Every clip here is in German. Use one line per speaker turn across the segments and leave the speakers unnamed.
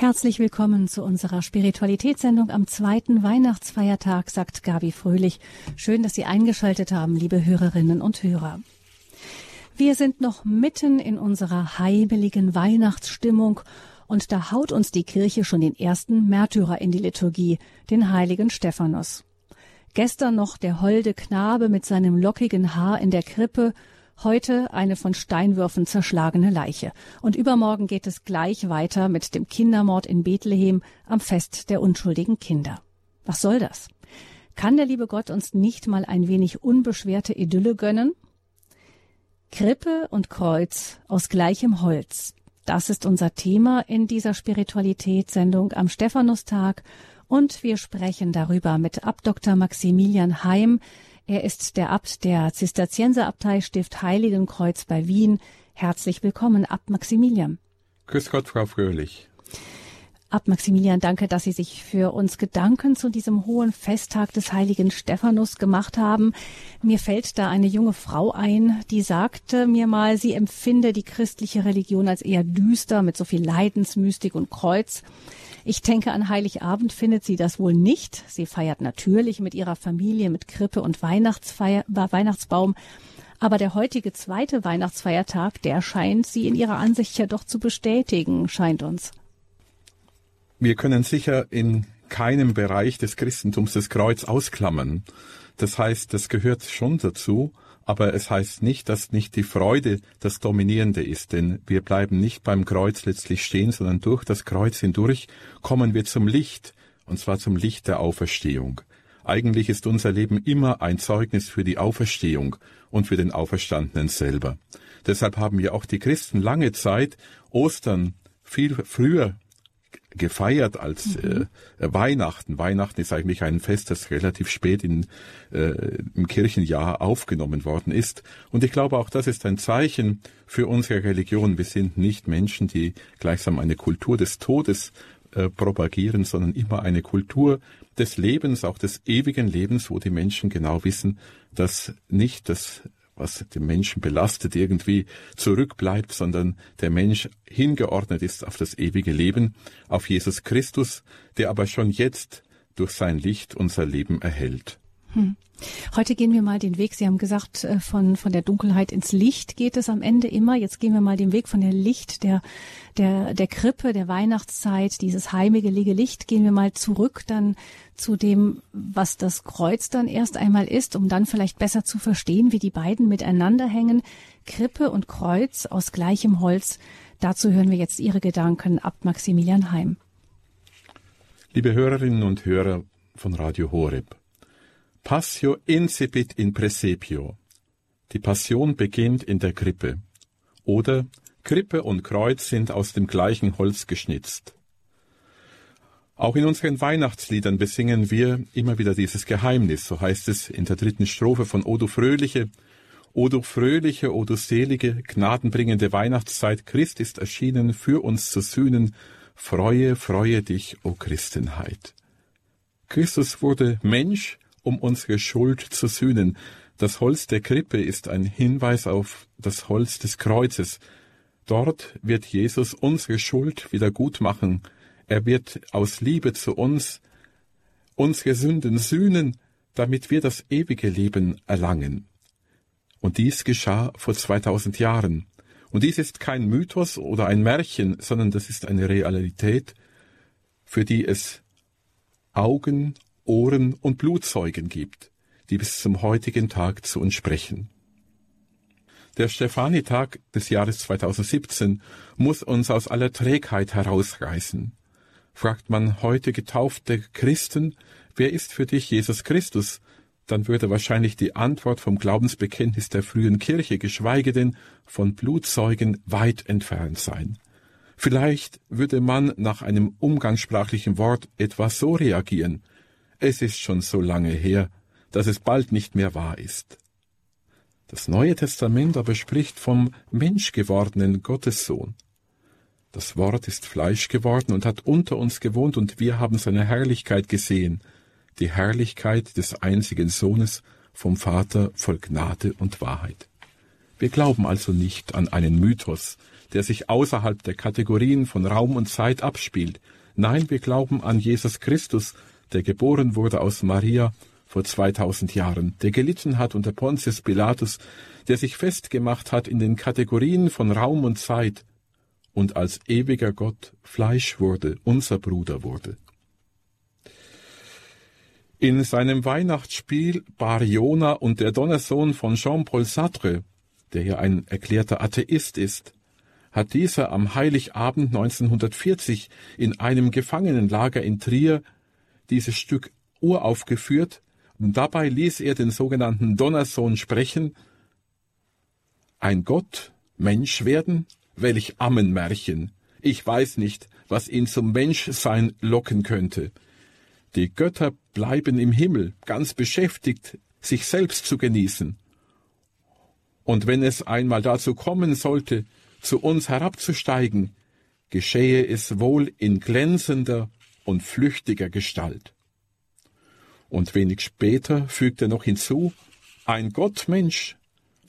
Herzlich willkommen zu unserer Spiritualitätssendung am zweiten Weihnachtsfeiertag, sagt Gabi Fröhlich. Schön, dass Sie eingeschaltet haben, liebe Hörerinnen und Hörer. Wir sind noch mitten in unserer heimeligen Weihnachtsstimmung und da haut uns die Kirche schon den ersten Märtyrer in die Liturgie, den heiligen Stephanus. Gestern noch der holde Knabe mit seinem lockigen Haar in der Krippe, Heute eine von Steinwürfen zerschlagene Leiche. Und übermorgen geht es gleich weiter mit dem Kindermord in Bethlehem am Fest der unschuldigen Kinder. Was soll das? Kann der liebe Gott uns nicht mal ein wenig unbeschwerte Idylle gönnen? Krippe und Kreuz aus gleichem Holz. Das ist unser Thema in dieser Spiritualitätssendung am Stephanustag und wir sprechen darüber mit Abdoktor Maximilian Heim, er ist der Abt der Zisterzienserabtei Stift Heiligenkreuz bei Wien. Herzlich willkommen, Abt Maximilian.
Grüß Gott, Frau Fröhlich.
Abt Maximilian, danke, dass Sie sich für uns Gedanken zu diesem hohen Festtag des heiligen Stephanus gemacht haben. Mir fällt da eine junge Frau ein, die sagte mir mal, sie empfinde die christliche Religion als eher düster mit so viel Leidensmystik und Kreuz. Ich denke, an Heiligabend findet sie das wohl nicht. Sie feiert natürlich mit ihrer Familie mit Krippe und Weihnachtsfeier, Weihnachtsbaum. Aber der heutige zweite Weihnachtsfeiertag, der scheint sie in ihrer Ansicht ja doch zu bestätigen, scheint uns.
Wir können sicher in keinem Bereich des Christentums das Kreuz ausklammern. Das heißt, das gehört schon dazu, aber es heißt nicht, dass nicht die Freude das Dominierende ist, denn wir bleiben nicht beim Kreuz letztlich stehen, sondern durch das Kreuz hindurch kommen wir zum Licht, und zwar zum Licht der Auferstehung. Eigentlich ist unser Leben immer ein Zeugnis für die Auferstehung und für den Auferstandenen selber. Deshalb haben ja auch die Christen lange Zeit Ostern viel früher gefeiert als mhm. äh, Weihnachten. Weihnachten ist eigentlich ein Fest, das relativ spät in, äh, im Kirchenjahr aufgenommen worden ist. Und ich glaube, auch das ist ein Zeichen für unsere Religion. Wir sind nicht Menschen, die gleichsam eine Kultur des Todes äh, propagieren, sondern immer eine Kultur des Lebens, auch des ewigen Lebens, wo die Menschen genau wissen, dass nicht das was den Menschen belastet, irgendwie zurückbleibt, sondern der Mensch hingeordnet ist auf das ewige Leben, auf Jesus Christus, der aber schon jetzt durch sein Licht unser Leben erhält.
Hm. Heute gehen wir mal den Weg. Sie haben gesagt, äh, von, von der Dunkelheit ins Licht geht es am Ende immer. Jetzt gehen wir mal den Weg von der Licht, der, der, der Krippe, der Weihnachtszeit, dieses heimelige Licht, gehen wir mal zurück dann zu dem, was das Kreuz dann erst einmal ist, um dann vielleicht besser zu verstehen, wie die beiden miteinander hängen. Krippe und Kreuz aus gleichem Holz. Dazu hören wir jetzt Ihre Gedanken ab Maximilian Heim.
Liebe Hörerinnen und Hörer von Radio Horeb. Passio incipit in Presepio. Die Passion beginnt in der Krippe. Oder Krippe und Kreuz sind aus dem gleichen Holz geschnitzt. Auch in unseren Weihnachtsliedern besingen wir immer wieder dieses Geheimnis, so heißt es in der dritten Strophe von O du Fröhliche, O du fröhliche, O du selige, gnadenbringende Weihnachtszeit, Christ ist erschienen, für uns zu sühnen, freue, freue dich, O Christenheit. Christus wurde Mensch, um unsere Schuld zu sühnen. Das Holz der Krippe ist ein Hinweis auf das Holz des Kreuzes. Dort wird Jesus unsere Schuld wieder gut machen. Er wird aus Liebe zu uns unsere Sünden sühnen, damit wir das ewige Leben erlangen. Und dies geschah vor 2000 Jahren. Und dies ist kein Mythos oder ein Märchen, sondern das ist eine Realität, für die es Augen Ohren und Blutzeugen gibt, die bis zum heutigen Tag zu uns sprechen. Der Stefanitag des Jahres 2017 muss uns aus aller Trägheit herausreißen. Fragt man heute getaufte Christen, wer ist für dich Jesus Christus, dann würde wahrscheinlich die Antwort vom Glaubensbekenntnis der frühen Kirche, geschweige denn von Blutzeugen, weit entfernt sein. Vielleicht würde man nach einem umgangssprachlichen Wort etwas so reagieren. Es ist schon so lange her, dass es bald nicht mehr wahr ist. Das Neue Testament aber spricht vom menschgewordenen Gottessohn. Das Wort ist Fleisch geworden und hat unter uns gewohnt, und wir haben seine Herrlichkeit gesehen, die Herrlichkeit des einzigen Sohnes vom Vater voll Gnade und Wahrheit. Wir glauben also nicht an einen Mythos, der sich außerhalb der Kategorien von Raum und Zeit abspielt. Nein, wir glauben an Jesus Christus, der geboren wurde aus Maria vor 2000 Jahren, der gelitten hat unter Pontius Pilatus, der sich festgemacht hat in den Kategorien von Raum und Zeit und als ewiger Gott Fleisch wurde, unser Bruder wurde. In seinem Weihnachtsspiel Bariona und der Donnersohn von Jean-Paul Sartre, der ja ein erklärter Atheist ist, hat dieser am Heiligabend 1940 in einem Gefangenenlager in Trier dieses Stück uraufgeführt und dabei ließ er den sogenannten Donnersohn sprechen, ein Gott, Mensch werden, welch Ammenmärchen. Ich weiß nicht, was ihn zum Menschsein locken könnte. Die Götter bleiben im Himmel, ganz beschäftigt, sich selbst zu genießen. Und wenn es einmal dazu kommen sollte, zu uns herabzusteigen, geschehe es wohl in glänzender und flüchtiger Gestalt. Und wenig später fügt er noch hinzu, ein Gottmensch,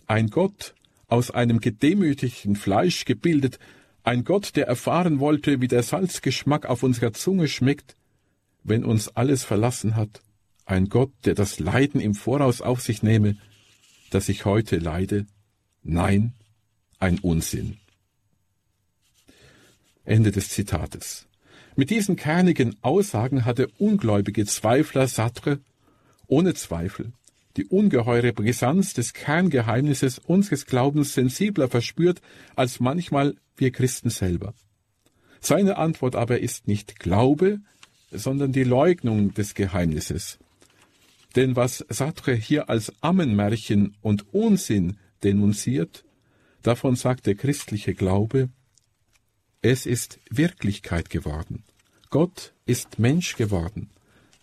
ein Gott aus einem gedemütigten Fleisch gebildet, ein Gott, der erfahren wollte, wie der Salzgeschmack auf unserer Zunge schmeckt, wenn uns alles verlassen hat, ein Gott, der das Leiden im Voraus auf sich nehme, dass ich heute leide? Nein, ein Unsinn. Ende des Zitates. Mit diesen kernigen Aussagen hat der ungläubige Zweifler Sartre ohne Zweifel die ungeheure Brisanz des Kerngeheimnisses unseres Glaubens sensibler verspürt als manchmal wir Christen selber. Seine Antwort aber ist nicht Glaube, sondern die Leugnung des Geheimnisses. Denn was Sartre hier als Ammenmärchen und Unsinn denunziert, davon sagt der christliche Glaube, es ist Wirklichkeit geworden. Gott ist Mensch geworden.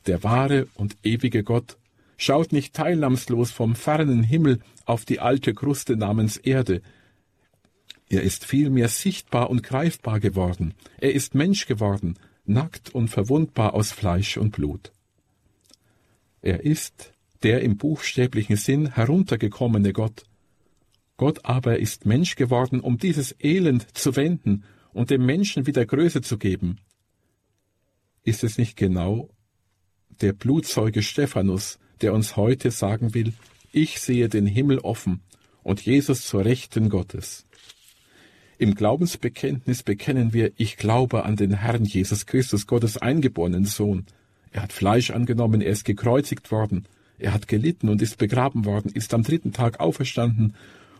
Der wahre und ewige Gott schaut nicht teilnahmslos vom fernen Himmel auf die alte Kruste namens Erde. Er ist vielmehr sichtbar und greifbar geworden. Er ist Mensch geworden, nackt und verwundbar aus Fleisch und Blut. Er ist der im buchstäblichen Sinn heruntergekommene Gott. Gott aber ist Mensch geworden, um dieses Elend zu wenden und dem Menschen wieder Größe zu geben. Ist es nicht genau der Blutzeuge Stephanus, der uns heute sagen will, ich sehe den Himmel offen und Jesus zur Rechten Gottes. Im Glaubensbekenntnis bekennen wir, ich glaube an den Herrn Jesus Christus, Gottes eingeborenen Sohn. Er hat Fleisch angenommen, er ist gekreuzigt worden, er hat gelitten und ist begraben worden, ist am dritten Tag auferstanden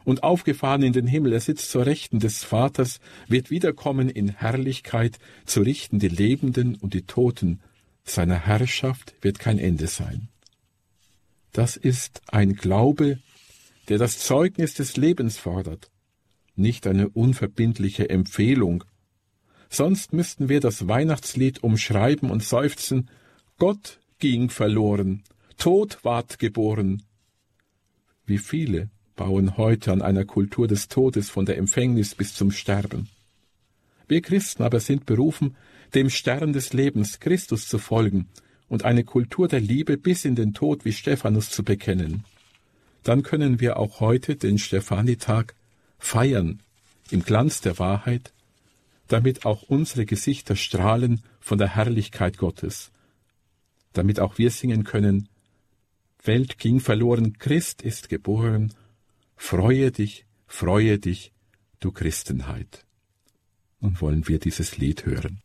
und aufgefahren in den Himmel, er sitzt zur Rechten des Vaters, wird wiederkommen in Herrlichkeit, zu richten die Lebenden und die Toten. Seiner Herrschaft wird kein Ende sein. Das ist ein Glaube, der das Zeugnis des Lebens fordert nicht eine unverbindliche Empfehlung. Sonst müssten wir das Weihnachtslied umschreiben und seufzen Gott ging verloren, Tod ward geboren. Wie viele bauen heute an einer Kultur des Todes von der Empfängnis bis zum Sterben. Wir Christen aber sind berufen, dem Stern des Lebens Christus zu folgen und eine Kultur der Liebe bis in den Tod wie Stephanus zu bekennen. Dann können wir auch heute den Stephanitag feiern im Glanz der Wahrheit, damit auch unsere Gesichter strahlen von der Herrlichkeit Gottes, damit auch wir singen können, Welt ging verloren, Christ ist geboren, freue dich, freue dich, du Christenheit. Nun wollen wir dieses Lied hören.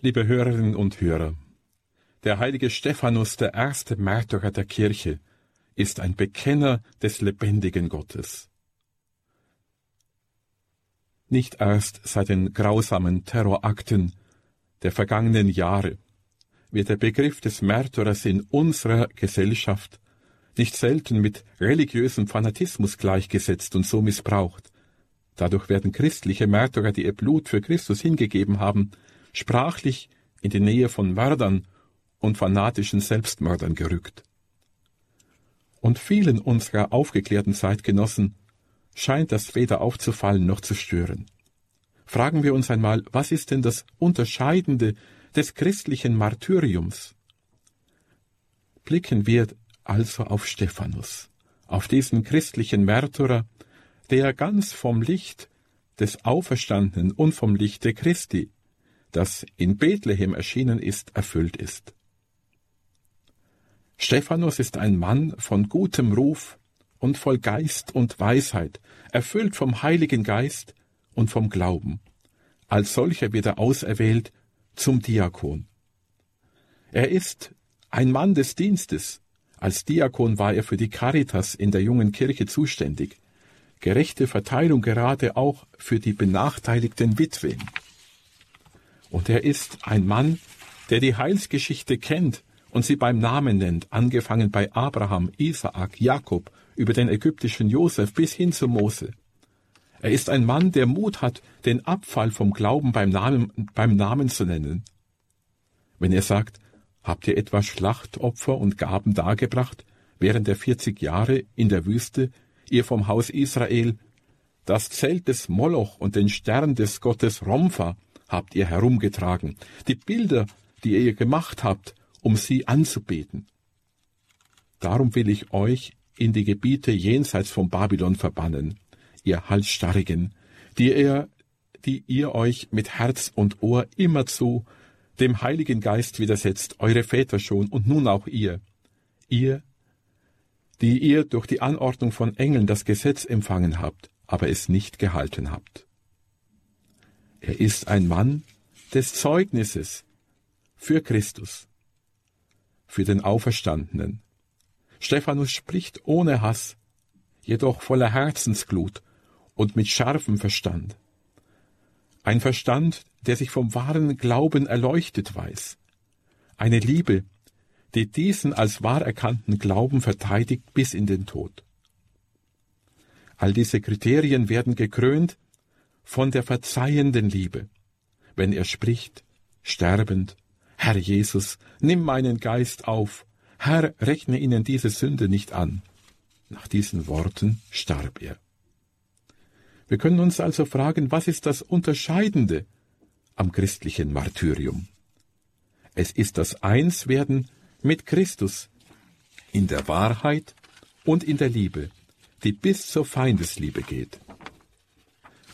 Liebe Hörerinnen und Hörer, der heilige Stephanus, der erste Märtyrer der Kirche, ist ein Bekenner des lebendigen Gottes. Nicht erst seit den grausamen Terrorakten der vergangenen Jahre wird der Begriff des Märtyrers in unserer Gesellschaft nicht selten mit religiösem Fanatismus gleichgesetzt und so missbraucht. Dadurch werden christliche Märtyrer, die ihr Blut für Christus hingegeben haben, sprachlich in die Nähe von Mördern und fanatischen Selbstmördern gerückt. Und vielen unserer aufgeklärten Zeitgenossen scheint das weder aufzufallen noch zu stören. Fragen wir uns einmal, was ist denn das Unterscheidende des christlichen Martyriums? Blicken wir also auf Stephanus, auf diesen christlichen Märtyrer, der ganz vom Licht des Auferstandenen und vom Lichte Christi, das in Bethlehem erschienen ist, erfüllt ist. Stephanus ist ein Mann von gutem Ruf und voll Geist und Weisheit, erfüllt vom Heiligen Geist und vom Glauben. Als solcher wird er auserwählt zum Diakon. Er ist ein Mann des Dienstes. Als Diakon war er für die Caritas in der jungen Kirche zuständig. Gerechte Verteilung gerade auch für die benachteiligten Witwen. Und er ist ein Mann, der die Heilsgeschichte kennt und sie beim Namen nennt, angefangen bei Abraham, Isaak, Jakob, über den ägyptischen Josef bis hin zu Mose. Er ist ein Mann, der Mut hat, den Abfall vom Glauben beim Namen, beim Namen zu nennen. Wenn er sagt, habt ihr etwa Schlachtopfer und Gaben dargebracht, während der vierzig Jahre in der Wüste, ihr vom Haus Israel, das Zelt des Moloch und den Stern des Gottes Rompha habt ihr herumgetragen, die Bilder, die ihr gemacht habt, um sie anzubeten. Darum will ich euch in die Gebiete jenseits von Babylon verbannen, ihr Halsstarrigen, die ihr, die ihr euch mit Herz und Ohr immerzu dem Heiligen Geist widersetzt, eure Väter schon und nun auch ihr, ihr, die ihr durch die Anordnung von Engeln das Gesetz empfangen habt, aber es nicht gehalten habt. Er ist ein Mann des Zeugnisses für Christus, für den Auferstandenen. Stephanus spricht ohne Hass, jedoch voller Herzensglut und mit scharfem Verstand. Ein Verstand, der sich vom wahren Glauben erleuchtet weiß. Eine Liebe, die diesen als wahr erkannten Glauben verteidigt bis in den Tod. All diese Kriterien werden gekrönt von der verzeihenden Liebe, wenn er spricht, sterbend, Herr Jesus, nimm meinen Geist auf, Herr, rechne ihnen diese Sünde nicht an. Nach diesen Worten starb er. Wir können uns also fragen, was ist das Unterscheidende am christlichen Martyrium? Es ist das Einswerden mit Christus in der Wahrheit und in der Liebe, die bis zur Feindesliebe geht.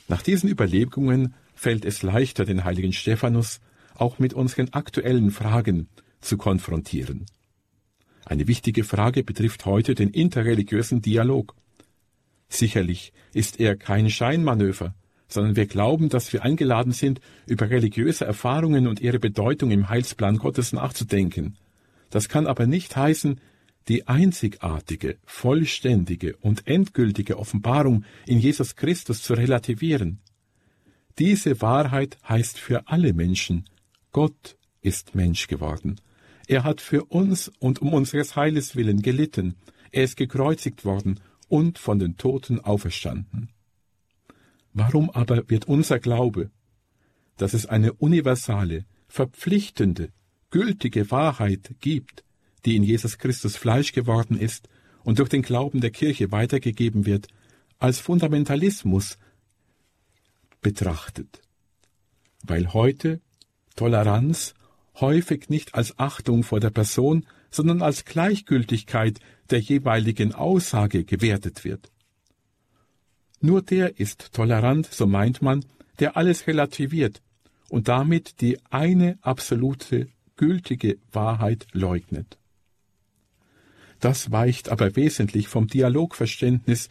Nach diesen Überlegungen fällt es leichter, den heiligen Stephanus auch mit unseren aktuellen Fragen zu konfrontieren. Eine wichtige Frage betrifft heute den interreligiösen Dialog. Sicherlich ist er kein Scheinmanöver, sondern wir glauben, dass wir eingeladen sind, über religiöse Erfahrungen und ihre Bedeutung im Heilsplan Gottes nachzudenken. Das kann aber nicht heißen, die einzigartige, vollständige und endgültige Offenbarung in Jesus Christus zu relativieren. Diese Wahrheit heißt für alle Menschen, Gott ist Mensch geworden. Er hat für uns und um unseres Heiles willen gelitten. Er ist gekreuzigt worden und von den Toten auferstanden. Warum aber wird unser Glaube, dass es eine universale, verpflichtende, gültige Wahrheit gibt, die in Jesus Christus Fleisch geworden ist und durch den Glauben der Kirche weitergegeben wird, als Fundamentalismus betrachtet? Weil heute Toleranz häufig nicht als Achtung vor der Person, sondern als Gleichgültigkeit der jeweiligen Aussage gewertet wird. Nur der ist tolerant, so meint man, der alles relativiert und damit die eine absolute gültige Wahrheit leugnet. Das weicht aber wesentlich vom Dialogverständnis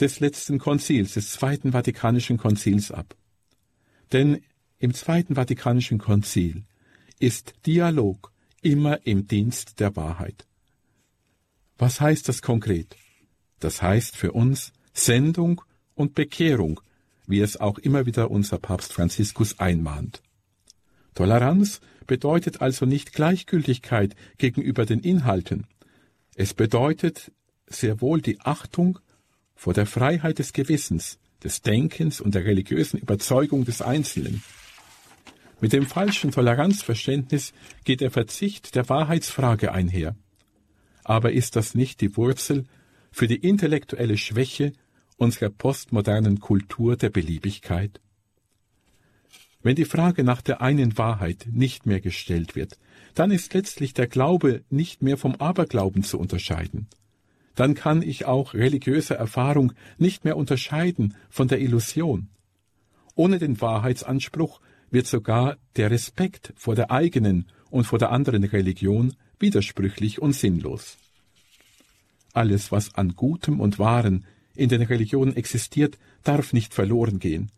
des letzten Konzils, des Zweiten Vatikanischen Konzils ab. Denn im Zweiten Vatikanischen Konzil ist Dialog immer im Dienst der Wahrheit. Was heißt das konkret? Das heißt für uns Sendung und Bekehrung, wie es auch immer wieder unser Papst Franziskus einmahnt. Toleranz bedeutet also nicht Gleichgültigkeit gegenüber den Inhalten. Es bedeutet sehr wohl die Achtung vor der Freiheit des Gewissens, des Denkens und der religiösen Überzeugung des Einzelnen. Mit dem falschen Toleranzverständnis geht der Verzicht der Wahrheitsfrage einher. Aber ist das nicht die Wurzel für die intellektuelle Schwäche unserer postmodernen Kultur der Beliebigkeit? Wenn die Frage nach der einen Wahrheit nicht mehr gestellt wird, dann ist letztlich der Glaube nicht mehr vom Aberglauben zu unterscheiden. Dann kann ich auch religiöse Erfahrung nicht mehr unterscheiden von der Illusion. Ohne den Wahrheitsanspruch wird sogar der Respekt vor der eigenen und vor der anderen Religion widersprüchlich und sinnlos. Alles, was an Gutem und Wahren in den Religionen existiert, darf nicht verloren gehen,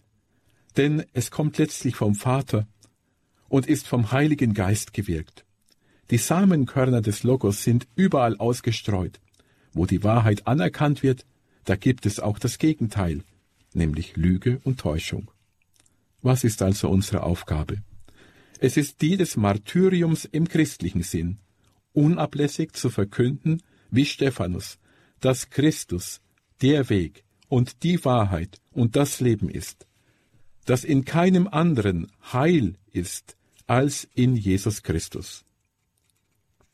denn es kommt letztlich vom Vater und ist vom Heiligen Geist gewirkt. Die Samenkörner des Logos sind überall ausgestreut. Wo die Wahrheit anerkannt wird, da gibt es auch das Gegenteil, nämlich Lüge und Täuschung. Was ist also unsere Aufgabe? Es ist die des Martyriums im christlichen Sinn, unablässig zu verkünden, wie Stephanus, dass Christus der Weg und die Wahrheit und das Leben ist, dass in keinem anderen Heil ist als in Jesus Christus.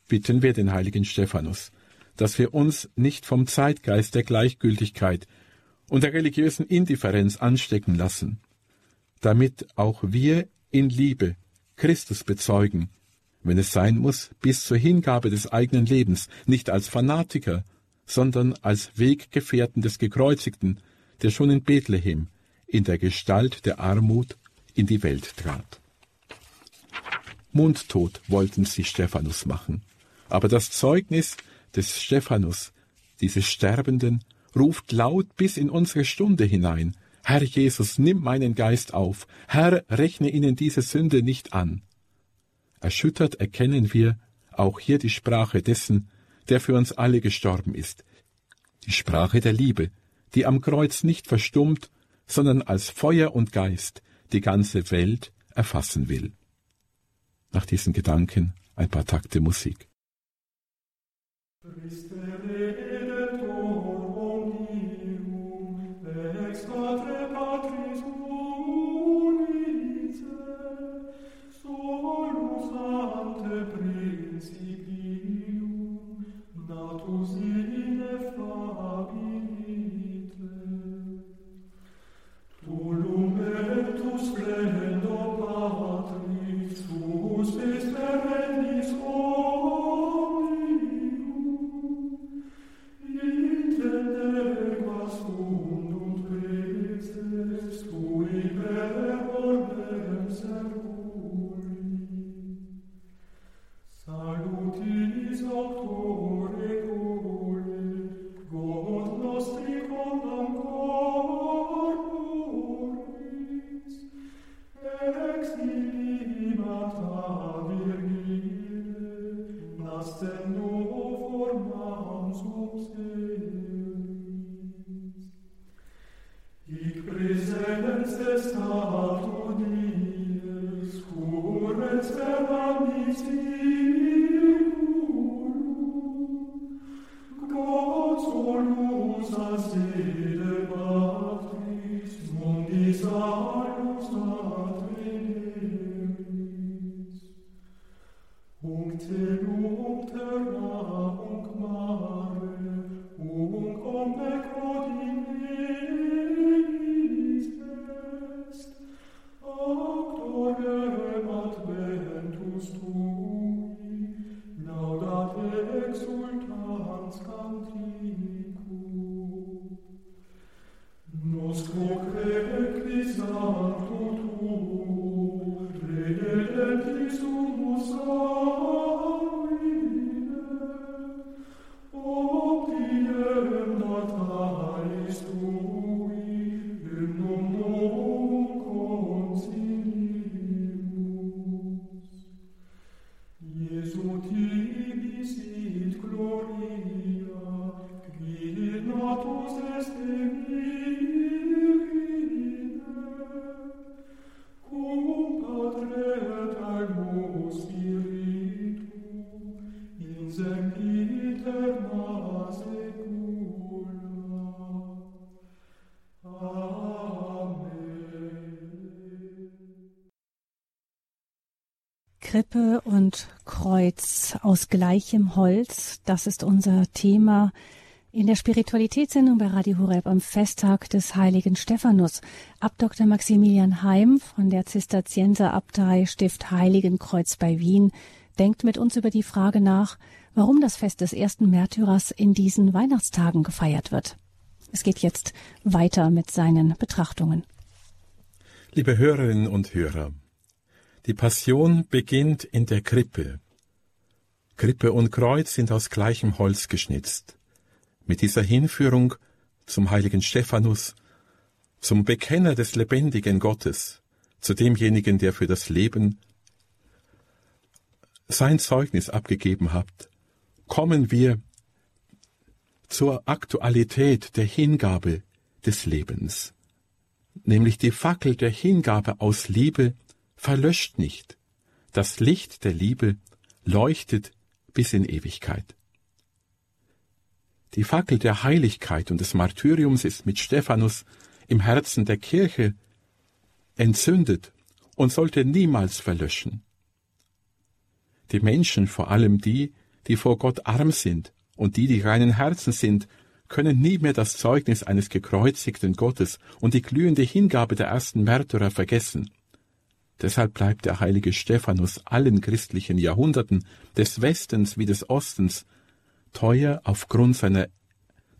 Bitten wir den heiligen Stephanus, dass wir uns nicht vom Zeitgeist der Gleichgültigkeit und der religiösen Indifferenz anstecken lassen, damit auch wir in Liebe Christus bezeugen, wenn es sein muss, bis zur Hingabe des eigenen Lebens, nicht als Fanatiker, sondern als Weggefährten des Gekreuzigten, der schon in Bethlehem in der Gestalt der Armut in die Welt trat. Mundtot wollten sie Stephanus machen, aber das Zeugnis des Stephanus, dieses Sterbenden, ruft laut bis in unsere Stunde hinein, Herr Jesus, nimm meinen Geist auf, Herr, rechne ihnen diese Sünde nicht an. Erschüttert erkennen wir auch hier die Sprache dessen, der für uns alle gestorben ist, die Sprache der Liebe, die am Kreuz nicht verstummt, sondern als Feuer und Geist die ganze Welt erfassen will. Nach diesen Gedanken ein paar Takte Musik. Christe.
Aus gleichem Holz, das ist unser Thema in der Spiritualitätssendung bei Radio Horeb am Festtag des heiligen Stephanus. Ab Dr. Maximilian Heim von der Zisterzienserabtei Stift Heiligenkreuz bei Wien denkt mit uns über die Frage nach, warum das Fest des ersten Märtyrers in diesen Weihnachtstagen gefeiert wird. Es geht jetzt weiter mit seinen Betrachtungen.
Liebe Hörerinnen und Hörer, die Passion beginnt in der Krippe. Krippe und Kreuz sind aus gleichem Holz geschnitzt. Mit dieser Hinführung zum heiligen Stephanus, zum Bekenner des lebendigen Gottes, zu demjenigen, der für das Leben sein Zeugnis abgegeben hat, kommen wir zur Aktualität der Hingabe des Lebens, nämlich die Fackel der Hingabe aus Liebe verlöscht nicht. Das Licht der Liebe leuchtet bis in Ewigkeit. Die Fackel der Heiligkeit und des Martyriums ist mit Stephanus im Herzen der Kirche entzündet und sollte niemals verlöschen. Die Menschen, vor allem die, die vor Gott arm sind und die, die reinen Herzen sind, können nie mehr das Zeugnis eines gekreuzigten Gottes und die glühende Hingabe der ersten Märtyrer vergessen. Deshalb bleibt der heilige Stephanus allen christlichen Jahrhunderten des Westens wie des Ostens teuer aufgrund seiner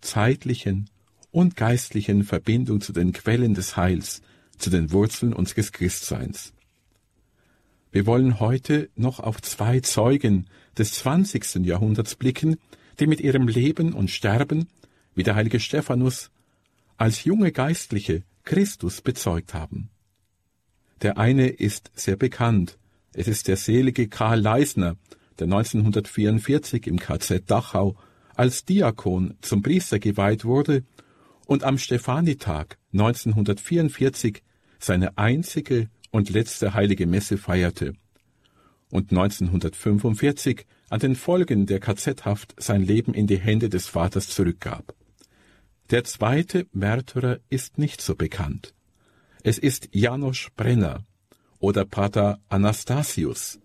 zeitlichen und geistlichen Verbindung zu den Quellen des Heils, zu den Wurzeln unseres Christseins. Wir wollen heute noch auf zwei Zeugen des zwanzigsten Jahrhunderts blicken, die mit ihrem Leben und Sterben, wie der heilige Stephanus, als junge Geistliche Christus bezeugt haben. Der eine ist sehr bekannt. Es ist der selige Karl Leisner, der 1944 im KZ Dachau als Diakon zum Priester geweiht wurde und am Stefanitag 1944 seine einzige und letzte heilige Messe feierte und 1945 an den Folgen der KZ-Haft sein Leben in die Hände des Vaters zurückgab. Der zweite Märtyrer ist nicht so bekannt. Es ist Janosch Brenner oder Pater Anastasius.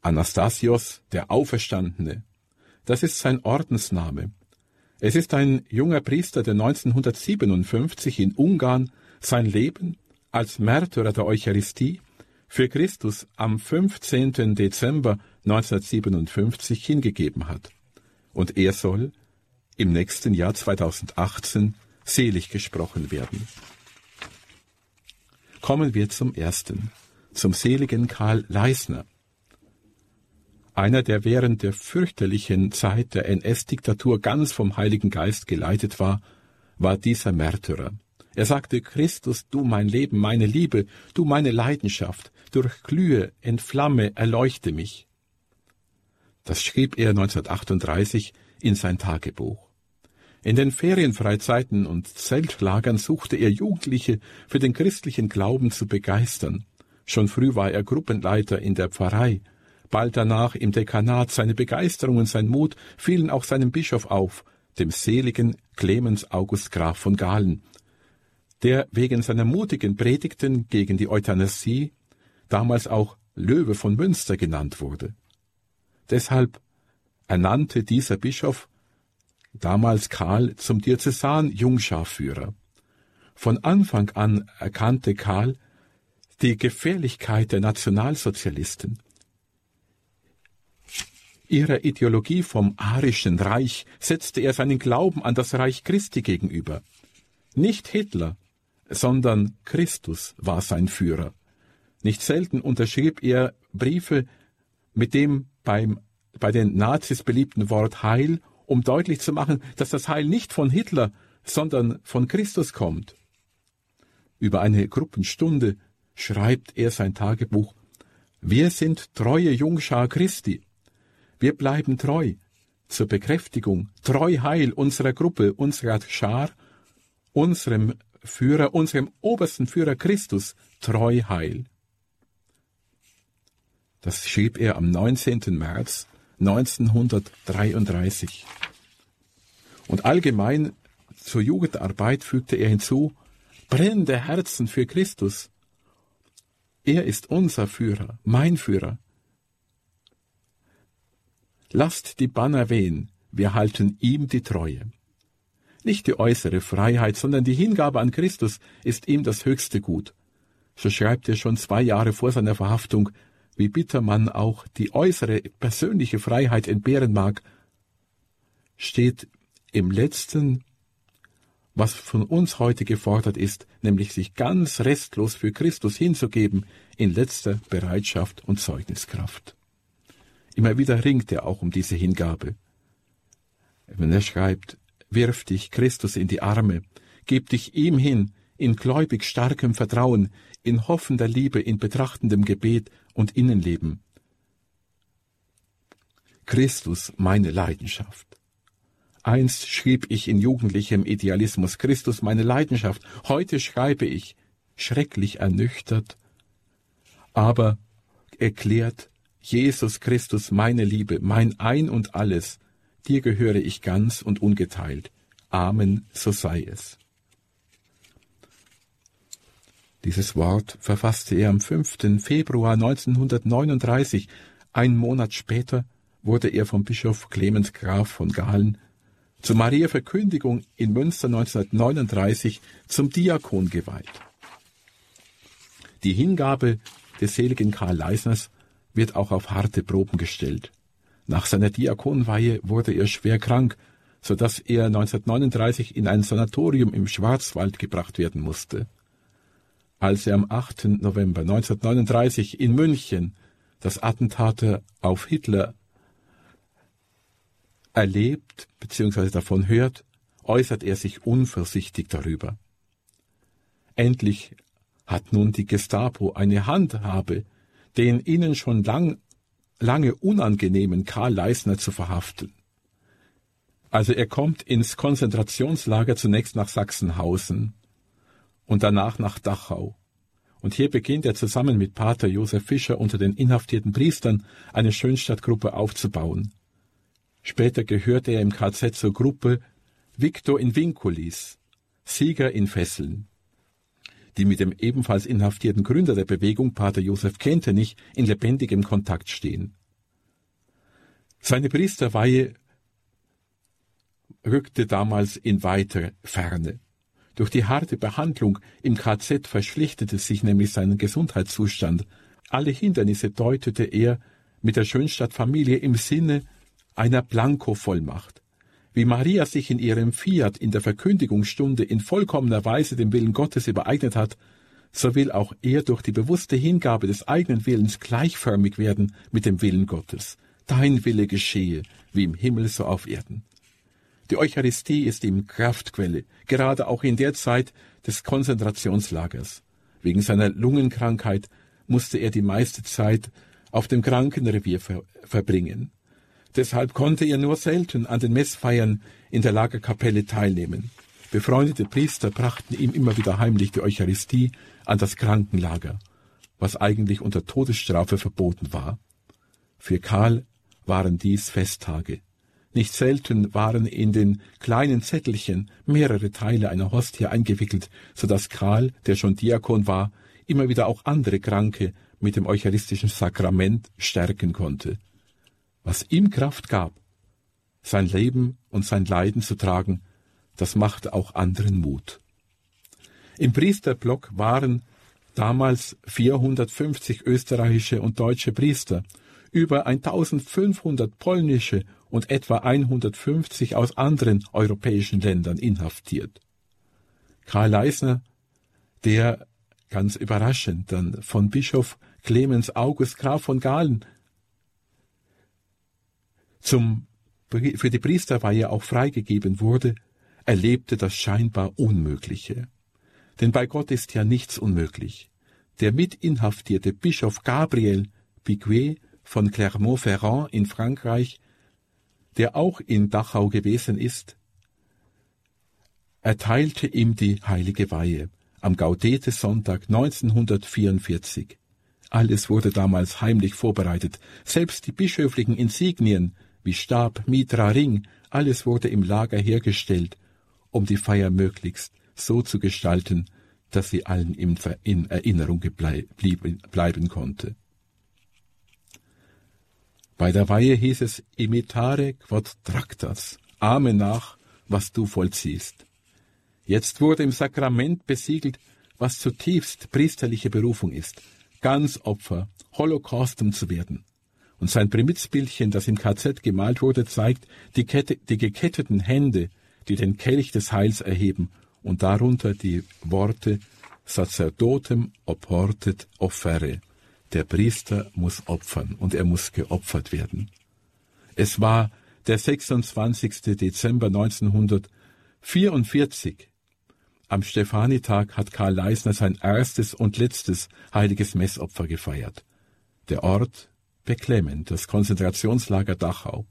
Anastasios, der Auferstandene, das ist sein Ordensname. Es ist ein junger Priester, der 1957 in Ungarn sein Leben als Märtyrer der Eucharistie für Christus am 15. Dezember 1957 hingegeben hat. Und er soll im nächsten Jahr 2018 selig gesprochen werden. Kommen wir zum ersten, zum seligen Karl Leisner. Einer, der während der fürchterlichen Zeit der NS-Diktatur ganz vom Heiligen Geist geleitet war, war dieser Märtyrer. Er sagte, Christus, du mein Leben, meine Liebe, du meine Leidenschaft, durchglühe, entflamme, erleuchte mich. Das schrieb er 1938 in sein Tagebuch. In den Ferienfreizeiten und Zeltlagern suchte er Jugendliche für den christlichen Glauben zu begeistern. Schon früh war er Gruppenleiter in der Pfarrei. Bald danach im Dekanat seine Begeisterung und sein Mut fielen auch seinem Bischof auf, dem seligen Clemens August Graf von Galen, der wegen seiner mutigen Predigten gegen die Euthanasie damals auch Löwe von Münster genannt wurde. Deshalb ernannte dieser Bischof damals Karl zum Diözesan-Jungscharführer. Von Anfang an erkannte Karl die Gefährlichkeit der Nationalsozialisten. Ihrer Ideologie vom arischen Reich setzte er seinen Glauben an das Reich Christi gegenüber. Nicht Hitler, sondern Christus war sein Führer. Nicht selten unterschrieb er Briefe mit dem beim, bei den Nazis beliebten Wort Heil um deutlich zu machen, dass das Heil nicht von Hitler, sondern von Christus kommt. Über eine Gruppenstunde schreibt er sein Tagebuch Wir sind treue Jungschar Christi. Wir bleiben treu zur Bekräftigung, treu Heil unserer Gruppe, unserer Schar, unserem Führer, unserem obersten Führer Christus, treu Heil. Das schrieb er am 19. März 1933. Und allgemein zur Jugendarbeit fügte er hinzu, brennende Herzen für Christus Er ist unser Führer, mein Führer. Lasst die Banner wehen, wir halten ihm die Treue. Nicht die äußere Freiheit, sondern die Hingabe an Christus ist ihm das höchste Gut. So schreibt er schon zwei Jahre vor seiner Verhaftung, wie bitter man auch die äußere persönliche Freiheit entbehren mag, steht im letzten, was von uns heute gefordert ist, nämlich sich ganz restlos für Christus hinzugeben, in letzter Bereitschaft und Zeugniskraft. Immer wieder ringt er auch um diese Hingabe. Wenn er schreibt, wirf dich Christus in die Arme, gib dich ihm hin, in gläubig starkem Vertrauen, in hoffender Liebe, in betrachtendem Gebet und Innenleben. Christus meine Leidenschaft. Einst schrieb ich in jugendlichem Idealismus Christus meine Leidenschaft, heute schreibe ich, schrecklich ernüchtert, aber erklärt Jesus Christus meine Liebe, mein Ein und alles, dir gehöre ich ganz und ungeteilt. Amen, so sei es. Dieses Wort verfasste er am 5. Februar 1939. Ein Monat später wurde er vom Bischof Clemens Graf von Galen zur Maria Verkündigung in Münster 1939 zum Diakon geweiht. Die Hingabe des seligen Karl Leisners wird auch auf harte Proben gestellt. Nach seiner Diakonweihe wurde er schwer krank, so dass er 1939 in ein Sanatorium im Schwarzwald gebracht werden musste als er am 8. November 1939 in München das Attentat auf Hitler erlebt bzw. davon hört, äußert er sich unvorsichtig darüber. Endlich hat nun die Gestapo eine Handhabe, den ihnen schon lang, lange unangenehmen Karl Leisner zu verhaften. Also er kommt ins Konzentrationslager zunächst nach Sachsenhausen, und danach nach Dachau. Und hier beginnt er zusammen mit Pater Josef Fischer unter den inhaftierten Priestern eine Schönstadtgruppe aufzubauen. Später gehörte er im KZ zur Gruppe Victor in Vinculis, Sieger in Fesseln, die mit dem ebenfalls inhaftierten Gründer der Bewegung, Pater Josef Kentenich, in lebendigem Kontakt stehen. Seine Priesterweihe rückte damals in weiter Ferne. Durch die harte Behandlung im KZ verschlechterte sich nämlich sein Gesundheitszustand. Alle Hindernisse deutete er mit der Schönstadtfamilie im Sinne einer Blanko-Vollmacht. Wie Maria sich in ihrem Fiat in der Verkündigungsstunde in vollkommener Weise dem Willen Gottes übereignet hat, so will auch er durch die bewusste Hingabe des eigenen Willens gleichförmig werden mit dem Willen Gottes. Dein Wille geschehe, wie im Himmel so auf Erden. Die Eucharistie ist ihm Kraftquelle, gerade auch in der Zeit des Konzentrationslagers. Wegen seiner Lungenkrankheit musste er die meiste Zeit auf dem Krankenrevier ver verbringen. Deshalb konnte er nur selten an den Messfeiern in der Lagerkapelle teilnehmen. Befreundete Priester brachten ihm immer wieder heimlich die Eucharistie an das Krankenlager, was eigentlich unter Todesstrafe verboten war. Für Karl waren dies Festtage. Nicht selten waren in den kleinen Zettelchen mehrere Teile einer Hostie eingewickelt, so dass Karl, der schon Diakon war, immer wieder auch andere Kranke mit dem eucharistischen Sakrament stärken konnte. Was ihm Kraft gab, sein Leben und sein Leiden zu tragen, das machte auch anderen Mut. Im Priesterblock waren damals 450 österreichische und deutsche Priester, über 1500 polnische und etwa 150 aus anderen europäischen Ländern inhaftiert. Karl Leisner, der ganz überraschend dann von Bischof Clemens August Graf von Galen zum, für die Priesterweihe auch freigegeben wurde, erlebte das scheinbar Unmögliche. Denn bei Gott ist ja nichts unmöglich. Der mitinhaftierte Bischof Gabriel Piguet von Clermont-Ferrand in Frankreich der auch in Dachau gewesen ist, erteilte ihm die heilige Weihe am Gaudete-Sonntag 1944. Alles wurde damals heimlich vorbereitet, selbst die bischöflichen Insignien wie Stab, Mitra, Ring, alles wurde im Lager hergestellt, um die Feier möglichst so zu gestalten, dass sie allen in Erinnerung bleiben konnte. Bei der Weihe hieß es imitare quod tractas, ahme nach, was du vollziehst. Jetzt wurde im Sakrament besiegelt, was zutiefst priesterliche Berufung ist, ganz Opfer, Holocaustum zu werden. Und sein Primitzbildchen, das im KZ gemalt wurde, zeigt die, Kette, die geketteten Hände, die den Kelch des Heils erheben und darunter die Worte Sacerdotem opportet offere. Der Priester muss opfern und er muss geopfert werden. Es war der 26. Dezember 1944. Am Stefanitag hat Karl Leisner sein erstes und letztes heiliges Messopfer gefeiert. Der Ort beklemmend, das Konzentrationslager Dachau.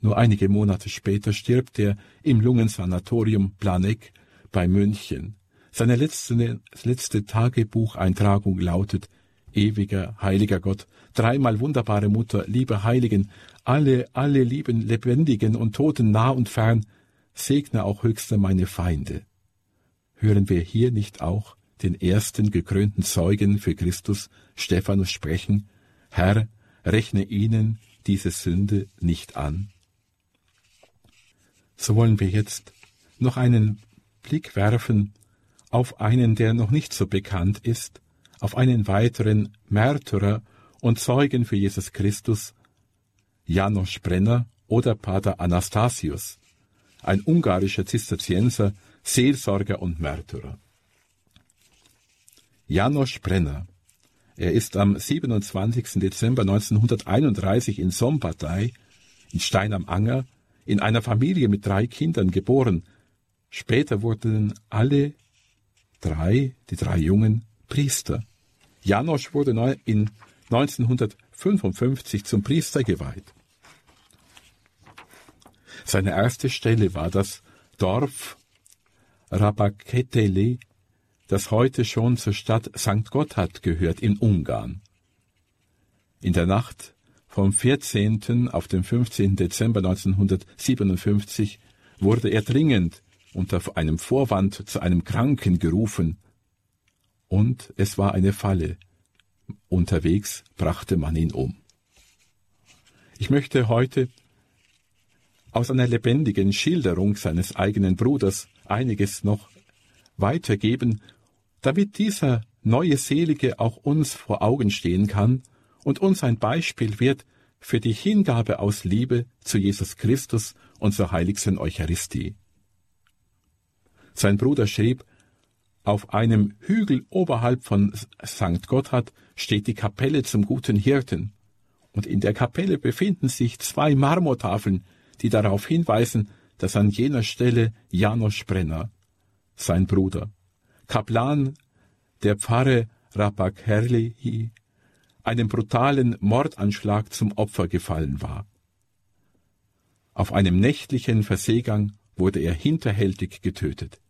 Nur einige Monate später stirbt er im Lungensanatorium Planegg bei München. Seine letzte, letzte Tagebucheintragung lautet Ewiger, heiliger Gott, dreimal wunderbare Mutter, liebe Heiligen, alle, alle lieben Lebendigen und Toten nah und fern, segne auch höchster meine Feinde. Hören wir hier nicht auch den ersten gekrönten Zeugen für Christus, Stephanus, sprechen, Herr, rechne ihnen diese Sünde nicht an? So wollen wir jetzt noch einen Blick werfen auf einen, der noch nicht so bekannt ist, auf einen weiteren Märtyrer und Zeugen für Jesus Christus, Janos Brenner oder Pater Anastasius, ein ungarischer Zisterzienser, Seelsorger und Märtyrer. Janos Brenner, er ist am 27. Dezember 1931 in Sombatei, in Stein am Anger, in einer Familie mit drei Kindern geboren. Später wurden alle drei, die drei Jungen, Priester. Janosch wurde in 1955 zum Priester geweiht. Seine erste Stelle war das Dorf Rabaketele, das heute schon zur Stadt St. Gotthard gehört in Ungarn. In der Nacht vom 14. auf den 15. Dezember 1957 wurde er dringend unter einem Vorwand zu einem Kranken gerufen, und es war eine Falle. Unterwegs brachte man ihn um. Ich möchte heute aus einer lebendigen Schilderung seines eigenen Bruders einiges noch weitergeben, damit dieser neue Selige auch uns vor Augen stehen kann und uns ein Beispiel wird für die Hingabe aus Liebe zu Jesus Christus und zur heiligsten Eucharistie. Sein Bruder schrieb, auf einem Hügel oberhalb von St. Gotthard steht die Kapelle zum guten Hirten, und in der Kapelle befinden sich zwei Marmortafeln, die darauf hinweisen, dass an jener Stelle Janos Brenner, sein Bruder, Kaplan der Pfarre Rapakerli, einem brutalen Mordanschlag zum Opfer gefallen war. Auf einem nächtlichen Verseegang wurde er hinterhältig getötet.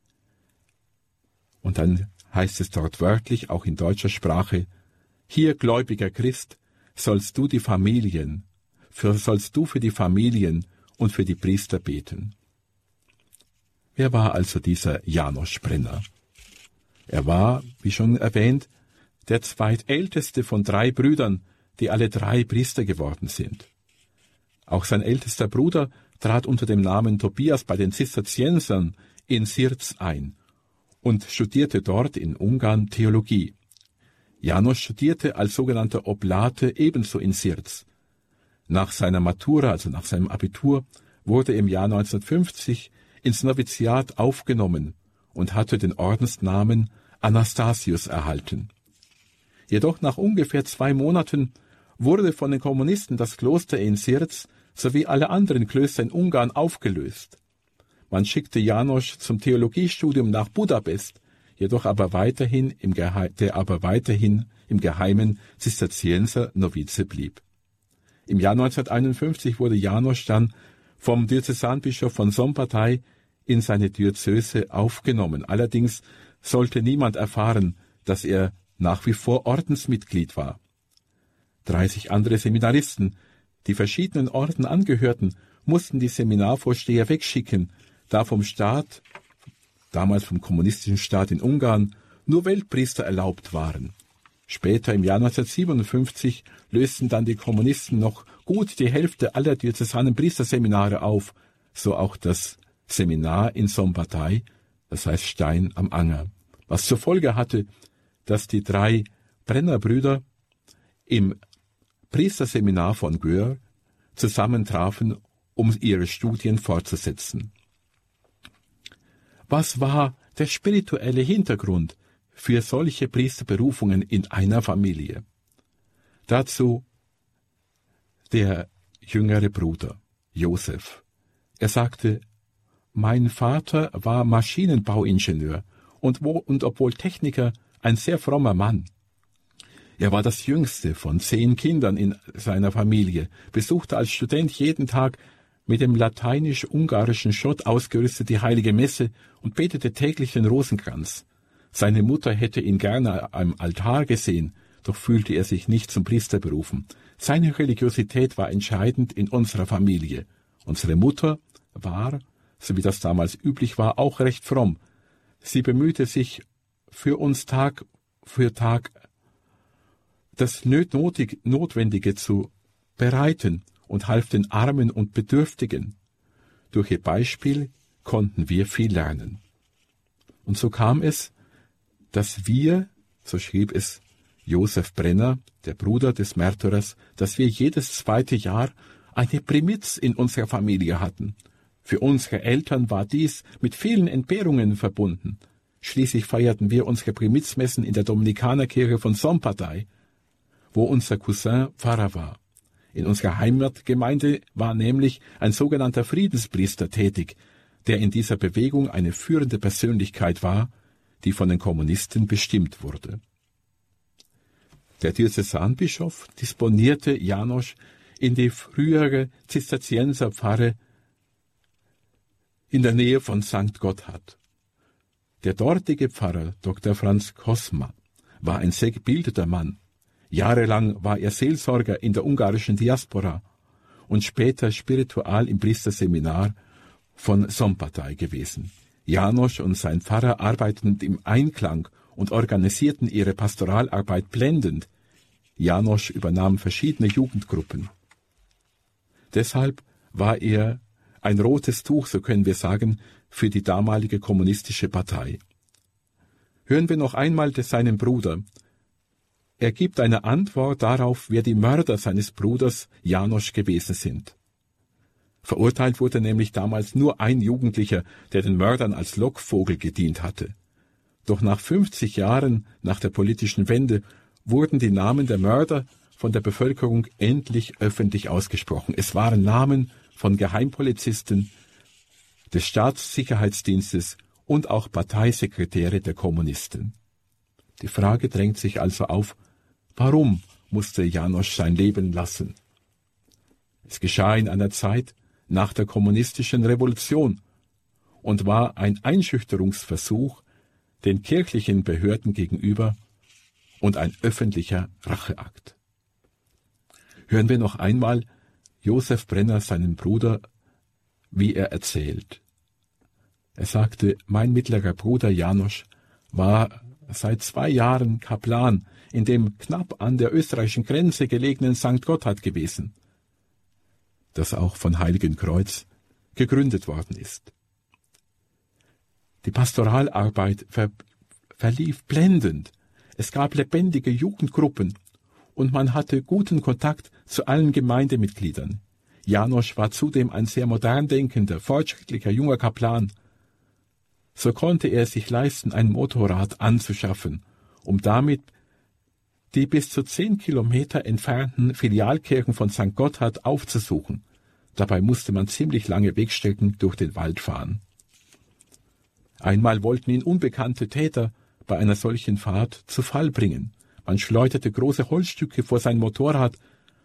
Und dann heißt es dort wörtlich, auch in deutscher Sprache, hier, gläubiger Christ, sollst du die Familien, für, sollst du für die Familien und für die Priester beten. Wer war also dieser Janosch Brenner? Er war, wie schon erwähnt, der zweitälteste von drei Brüdern, die alle drei Priester geworden sind. Auch sein ältester Bruder trat unter dem Namen Tobias bei den Zisterziensern in Sirz ein und studierte dort in Ungarn Theologie. Janos studierte als sogenannter Oblate ebenso in Sirz. Nach seiner Matura, also nach seinem Abitur, wurde im Jahr 1950 ins Noviziat aufgenommen und hatte den Ordensnamen Anastasius erhalten. Jedoch nach ungefähr zwei Monaten wurde von den Kommunisten das Kloster in Sirz sowie alle anderen Klöster in Ungarn aufgelöst. Man schickte Janosch zum Theologiestudium nach Budapest, jedoch aber weiterhin im der aber weiterhin im geheimen Zisterzienser Novize blieb. Im Jahr 1951 wurde Janosch dann vom Diözesanbischof von Sombatei in seine Diözese aufgenommen. Allerdings sollte niemand erfahren, dass er nach wie vor Ordensmitglied war. 30 andere Seminaristen, die verschiedenen Orden angehörten, mussten die Seminarvorsteher wegschicken, da vom Staat damals vom kommunistischen Staat in Ungarn, nur Weltpriester erlaubt waren. Später im Jahr 1957 lösten dann die Kommunisten noch gut die Hälfte aller diözesanen Priesterseminare auf, so auch das Seminar in Sombatei, das heißt Stein am Anger, was zur Folge hatte, dass die drei Brennerbrüder im Priesterseminar von Gör zusammentrafen, um ihre Studien fortzusetzen. Was war der spirituelle Hintergrund für solche Priesterberufungen in einer Familie? Dazu der jüngere Bruder Josef. Er sagte, mein Vater war Maschinenbauingenieur und, wo, und obwohl Techniker, ein sehr frommer Mann. Er war das jüngste von zehn Kindern in seiner Familie, besuchte als Student jeden Tag mit dem lateinisch-ungarischen Schott ausgerüstet die heilige Messe und betete täglich den Rosenkranz. Seine Mutter hätte ihn gerne am Altar gesehen, doch fühlte er sich nicht zum Priester berufen. Seine Religiosität war entscheidend in unserer Familie. Unsere Mutter war, so wie das damals üblich war, auch recht fromm. Sie bemühte sich für uns Tag für Tag das Notwendige zu bereiten und half den Armen und Bedürftigen. Durch ihr Beispiel konnten wir viel lernen. Und so kam es, dass wir, so schrieb es Josef Brenner, der Bruder des Märtyrers, dass wir jedes zweite Jahr eine Primiz in unserer Familie hatten. Für unsere Eltern war dies mit vielen Entbehrungen verbunden. Schließlich feierten wir unsere Primizmessen in der Dominikanerkirche von Sompadei, wo unser Cousin Pfarrer war. In unserer Heimatgemeinde war nämlich ein sogenannter Friedenspriester tätig, der in dieser Bewegung eine führende Persönlichkeit war, die von den Kommunisten bestimmt wurde. Der Diözesanbischof disponierte Janosch in die frühere Zisterzienserpfarre in der Nähe von St. Gotthard. Der dortige Pfarrer Dr. Franz Kosma war ein sehr gebildeter Mann. Jahrelang war er Seelsorger in der ungarischen Diaspora und später spiritual im Priesterseminar von Sombatei gewesen. Janosch und sein Pfarrer arbeiteten im Einklang und organisierten ihre Pastoralarbeit blendend. Janosch übernahm verschiedene Jugendgruppen. Deshalb war er ein rotes Tuch, so können wir sagen, für die damalige kommunistische Partei. Hören wir noch einmal seinen Bruder. Er gibt eine Antwort darauf, wer die Mörder seines Bruders Janosch gewesen sind. Verurteilt wurde nämlich damals nur ein Jugendlicher, der den Mördern als Lockvogel gedient hatte. Doch nach 50 Jahren nach der politischen Wende wurden die Namen der Mörder von der Bevölkerung endlich öffentlich ausgesprochen. Es waren Namen von Geheimpolizisten, des Staatssicherheitsdienstes und auch Parteisekretäre der Kommunisten. Die Frage drängt sich also auf, warum musste Janosch sein Leben lassen? Es geschah in einer Zeit nach der kommunistischen Revolution und war ein Einschüchterungsversuch den kirchlichen Behörden gegenüber und ein öffentlicher Racheakt. Hören wir noch einmal Josef Brenner seinen Bruder, wie er erzählt. Er sagte, mein mittlerer Bruder Janosch war seit zwei Jahren Kaplan in dem knapp an der österreichischen Grenze gelegenen St. Gotthard gewesen, das auch von Heiligen Kreuz gegründet worden ist. Die Pastoralarbeit ver verlief blendend. Es gab lebendige Jugendgruppen und man hatte guten Kontakt zu allen Gemeindemitgliedern. Janosch war zudem ein sehr modern denkender, fortschrittlicher junger Kaplan. So konnte er sich leisten, ein Motorrad anzuschaffen, um damit die bis zu zehn Kilometer entfernten Filialkirchen von St. Gotthard aufzusuchen. Dabei musste man ziemlich lange Wegstrecken durch den Wald fahren. Einmal wollten ihn unbekannte Täter bei einer solchen Fahrt zu Fall bringen. Man schleuderte große Holzstücke vor sein Motorrad,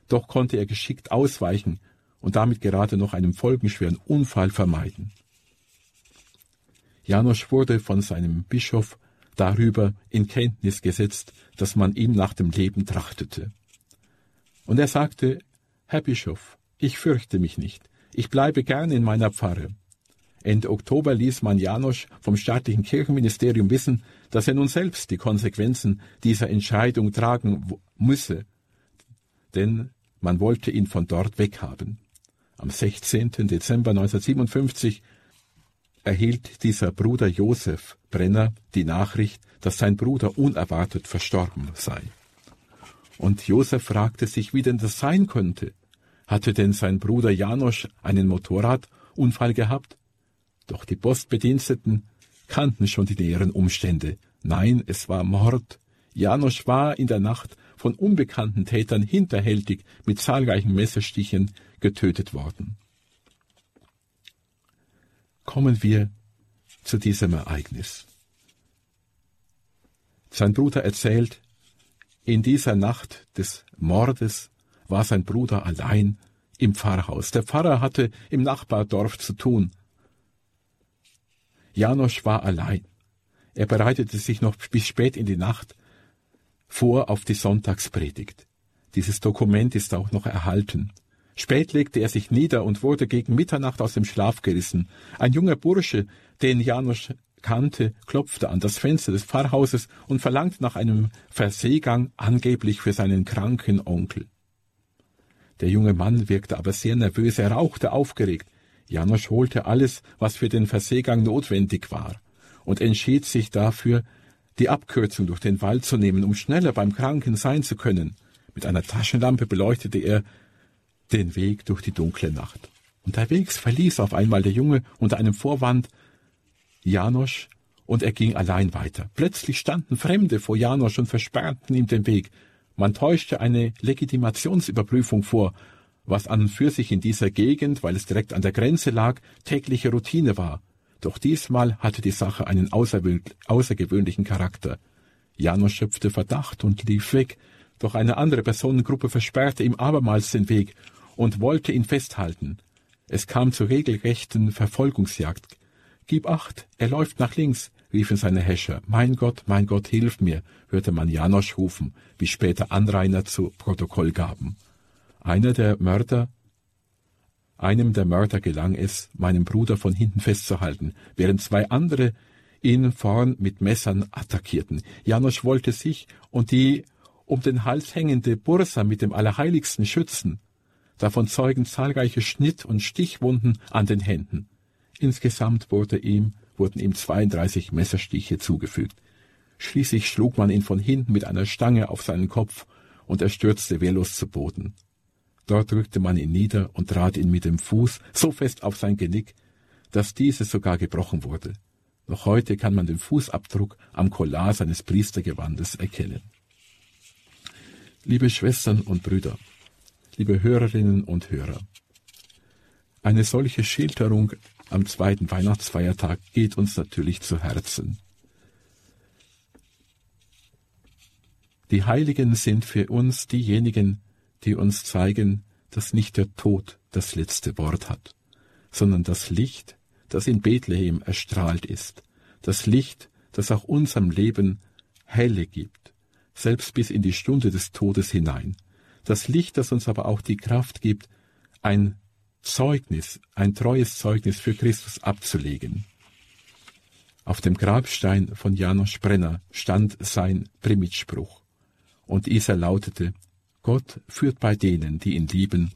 doch konnte er geschickt ausweichen und damit gerade noch einen folgenschweren Unfall vermeiden. Janosch wurde von seinem Bischof darüber in Kenntnis gesetzt, dass man ihm nach dem Leben trachtete. Und er sagte, Herr Bischof, ich fürchte mich nicht, ich bleibe gern in meiner Pfarre. Ende Oktober ließ man Janosch vom staatlichen Kirchenministerium wissen, dass er nun selbst die Konsequenzen dieser Entscheidung tragen müsse, denn man wollte ihn von dort weghaben. Am 16. Dezember 1957 erhielt dieser Bruder Josef Brenner die Nachricht, dass sein Bruder unerwartet verstorben sei. Und Josef fragte sich, wie denn das sein könnte. Hatte denn sein Bruder Janosch einen Motorradunfall gehabt? Doch die Postbediensteten kannten schon die näheren Umstände. Nein, es war Mord. Janosch war in der Nacht von unbekannten Tätern hinterhältig mit zahlreichen Messerstichen getötet worden. Kommen wir zu diesem Ereignis. Sein Bruder erzählt, in dieser Nacht des Mordes war sein Bruder allein im Pfarrhaus. Der Pfarrer hatte im Nachbardorf zu tun. Janosch war allein. Er bereitete sich noch bis spät in die Nacht vor auf die Sonntagspredigt. Dieses Dokument ist auch noch erhalten. Spät legte er sich nieder und wurde gegen Mitternacht aus dem Schlaf gerissen. Ein junger Bursche, den Janusz kannte, klopfte an das Fenster des Pfarrhauses und verlangte nach einem Versehgang angeblich für seinen kranken Onkel. Der junge Mann wirkte aber sehr nervös, er rauchte aufgeregt. Janosch holte alles, was für den Versehgang notwendig war, und entschied sich dafür, die Abkürzung durch den Wald zu nehmen, um schneller beim Kranken sein zu können. Mit einer Taschenlampe beleuchtete er den Weg durch die dunkle Nacht. Unterwegs verließ auf einmal der Junge unter einem Vorwand Janosch und er ging allein weiter. Plötzlich standen Fremde vor Janosch und versperrten ihm den Weg. Man täuschte eine Legitimationsüberprüfung vor, was an und für sich in dieser Gegend, weil es direkt an der Grenze lag, tägliche Routine war. Doch diesmal hatte die Sache einen außergewöhnlichen Charakter. Janosch schöpfte Verdacht und lief weg, doch eine andere Personengruppe versperrte ihm abermals den Weg und wollte ihn festhalten. Es kam zur regelrechten Verfolgungsjagd. Gib acht, er läuft nach links, riefen seine Häscher. Mein Gott, mein Gott, hilf mir, hörte man Janosch rufen, wie später Anrainer zu Protokoll gaben. Einer der Mörder, einem der Mörder gelang es, meinen Bruder von hinten festzuhalten, während zwei andere ihn vorn mit Messern attackierten. Janosch wollte sich und die um den Hals hängende Bursa mit dem Allerheiligsten schützen. Davon zeugen zahlreiche Schnitt- und Stichwunden an den Händen. Insgesamt wurde ihm, wurden ihm 32 Messerstiche zugefügt. Schließlich schlug man ihn von hinten mit einer Stange auf seinen Kopf und er stürzte wehrlos zu Boden. Dort drückte man ihn nieder und trat ihn mit dem Fuß so fest auf sein Genick, dass dieses sogar gebrochen wurde. Noch heute kann man den Fußabdruck am Collar seines Priestergewandes erkennen. Liebe Schwestern und Brüder, liebe Hörerinnen und Hörer. Eine solche Schilderung am zweiten Weihnachtsfeiertag geht uns natürlich zu Herzen. Die Heiligen sind für uns diejenigen, die uns zeigen, dass nicht der Tod das letzte Wort hat, sondern das Licht, das in Bethlehem erstrahlt ist, das Licht, das auch unserem Leben Helle gibt, selbst bis in die Stunde des Todes hinein, das Licht, das uns aber auch die Kraft gibt, ein Zeugnis, ein treues Zeugnis für Christus abzulegen. Auf dem Grabstein von Janos Brenner stand sein Primitspruch, und dieser lautete, Gott führt bei denen, die ihn lieben,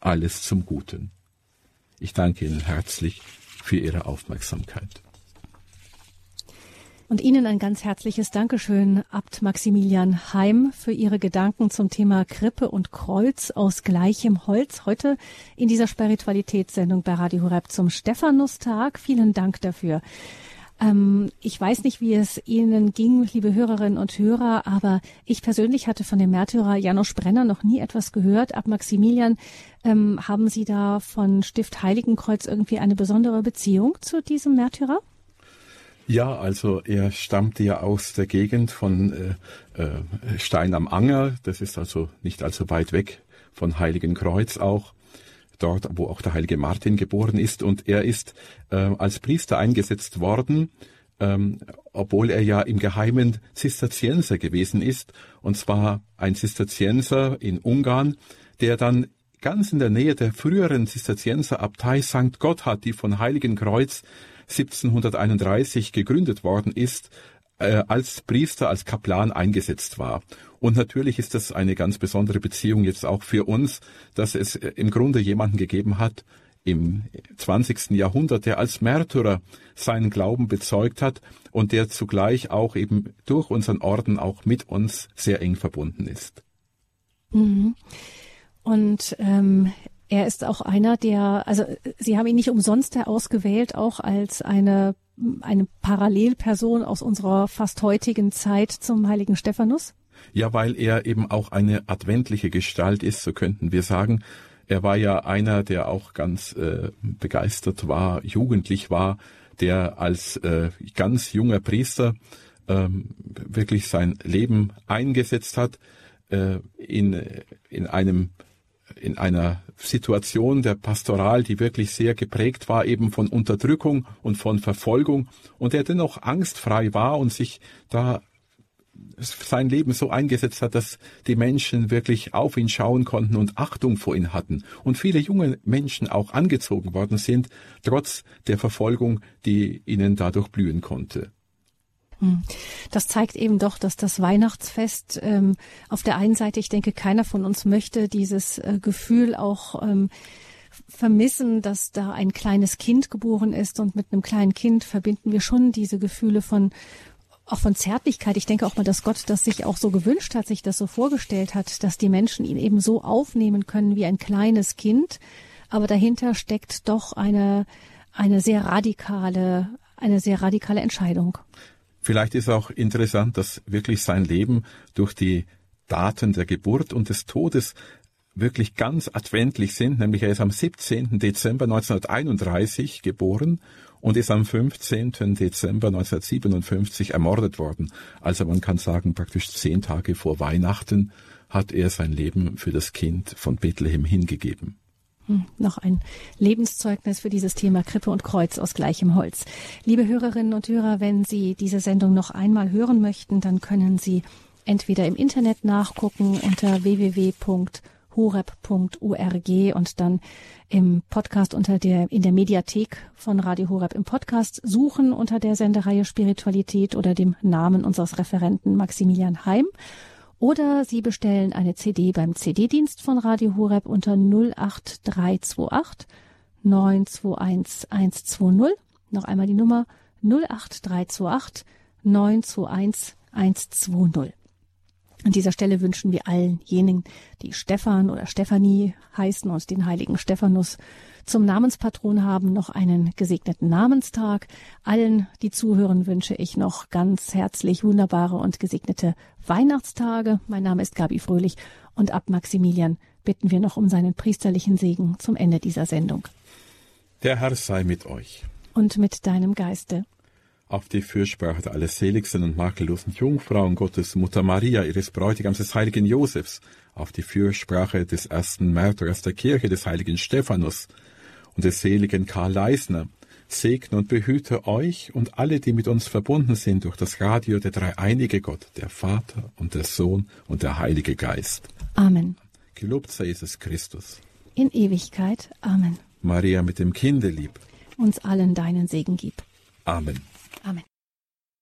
alles zum Guten. Ich danke Ihnen herzlich für Ihre Aufmerksamkeit.
Und Ihnen ein ganz herzliches Dankeschön, Abt Maximilian Heim, für Ihre Gedanken zum Thema Krippe und Kreuz aus gleichem Holz. Heute in dieser Spiritualitätssendung bei Radio Horeb zum Stephanustag. Vielen Dank dafür. Ähm, ich weiß nicht, wie es Ihnen ging, liebe Hörerinnen und Hörer, aber ich persönlich hatte von dem Märtyrer Janusz Brenner noch nie etwas gehört. Ab Maximilian, ähm, haben Sie da von Stift Heiligenkreuz irgendwie eine besondere Beziehung zu diesem Märtyrer?
Ja, also er stammte ja aus der Gegend von äh, äh, Stein am Anger. Das ist also nicht allzu weit weg von Heiligenkreuz auch. Dort, wo auch der heilige Martin geboren ist. Und er ist äh, als Priester eingesetzt worden, ähm, obwohl er ja im Geheimen Zisterzienser gewesen ist. Und zwar ein Zisterzienser in Ungarn, der dann ganz in der Nähe der früheren Zisterzienserabtei St. Gotthard, die von Heiligenkreuz 1731 gegründet worden ist, äh, als Priester, als Kaplan eingesetzt war. Und natürlich ist das eine ganz besondere Beziehung jetzt auch für uns, dass es äh, im Grunde jemanden gegeben hat, im 20. Jahrhundert, der als Märtyrer seinen Glauben bezeugt hat und der zugleich auch eben durch unseren Orden auch mit uns sehr eng verbunden ist.
Mhm. Und ähm, er ist auch einer, der, also Sie haben ihn nicht umsonst ausgewählt, auch als eine, eine Parallelperson aus unserer fast heutigen Zeit zum heiligen Stephanus?
Ja, weil er eben auch eine adventliche Gestalt ist, so könnten wir sagen. Er war ja einer, der auch ganz äh, begeistert war, jugendlich war, der als äh, ganz junger Priester ähm, wirklich sein Leben eingesetzt hat äh, in, in einem in einer Situation der Pastoral, die wirklich sehr geprägt war, eben von Unterdrückung und von Verfolgung, und der dennoch angstfrei war und sich da sein Leben so eingesetzt hat, dass die Menschen wirklich auf ihn schauen konnten und Achtung vor ihn hatten und viele junge Menschen auch angezogen worden sind, trotz der Verfolgung, die ihnen dadurch blühen konnte.
Hm. Das zeigt eben doch, dass das Weihnachtsfest ähm, auf der einen Seite, ich denke, keiner von uns möchte dieses äh, Gefühl auch ähm, vermissen, dass da ein kleines Kind geboren ist und mit einem kleinen Kind verbinden wir schon diese Gefühle von auch von Zärtlichkeit. Ich denke auch mal, dass Gott das sich auch so gewünscht hat, sich das so vorgestellt hat, dass die Menschen ihn eben so aufnehmen können wie ein kleines Kind. Aber dahinter steckt doch eine, eine sehr radikale, eine sehr radikale Entscheidung.
Vielleicht ist auch interessant, dass wirklich sein Leben durch die Daten der Geburt und des Todes wirklich ganz adventlich sind, nämlich er ist am 17. Dezember 1931 geboren und ist am 15. Dezember 1957 ermordet worden. Also man kann sagen, praktisch zehn Tage vor Weihnachten hat er sein Leben für das Kind von Bethlehem hingegeben.
Hm, noch ein Lebenszeugnis für dieses Thema Krippe und Kreuz aus gleichem Holz. Liebe Hörerinnen und Hörer, wenn Sie diese Sendung noch einmal hören möchten, dann können Sie entweder im Internet nachgucken unter www.horeb.org und dann im Podcast unter der, in der Mediathek von Radio Horeb im Podcast suchen unter der Sendereihe Spiritualität oder dem Namen unseres Referenten Maximilian Heim. Oder Sie bestellen eine CD beim CD-Dienst von Radio Horeb unter 08328 921 120. Noch einmal die Nummer 08328 921 120. An dieser Stelle wünschen wir allen jenen, die Stefan oder Stefanie heißen und den heiligen Stephanus zum Namenspatron haben, noch einen gesegneten Namenstag. Allen, die zuhören, wünsche ich noch ganz herzlich wunderbare und gesegnete Weihnachtstage. Mein Name ist Gabi Fröhlich und ab Maximilian bitten wir noch um seinen priesterlichen Segen zum Ende dieser Sendung.
Der Herr sei mit euch.
Und mit deinem Geiste
auf die Fürsprache der allerseligsten und makellosen Jungfrauen Gottes, Mutter Maria, ihres Bräutigams des heiligen Josefs, auf die Fürsprache des ersten Märtyrers der Kirche, des heiligen Stephanus und des seligen Karl Leisner, segne und behüte euch und alle, die mit uns verbunden sind durch das Radio der dreieinige Gott, der Vater und der Sohn und der Heilige Geist.
Amen.
Gelobt sei Jesus Christus.
In Ewigkeit. Amen.
Maria mit dem Kinde lieb.
Uns allen deinen Segen gib.
Amen.
Amen.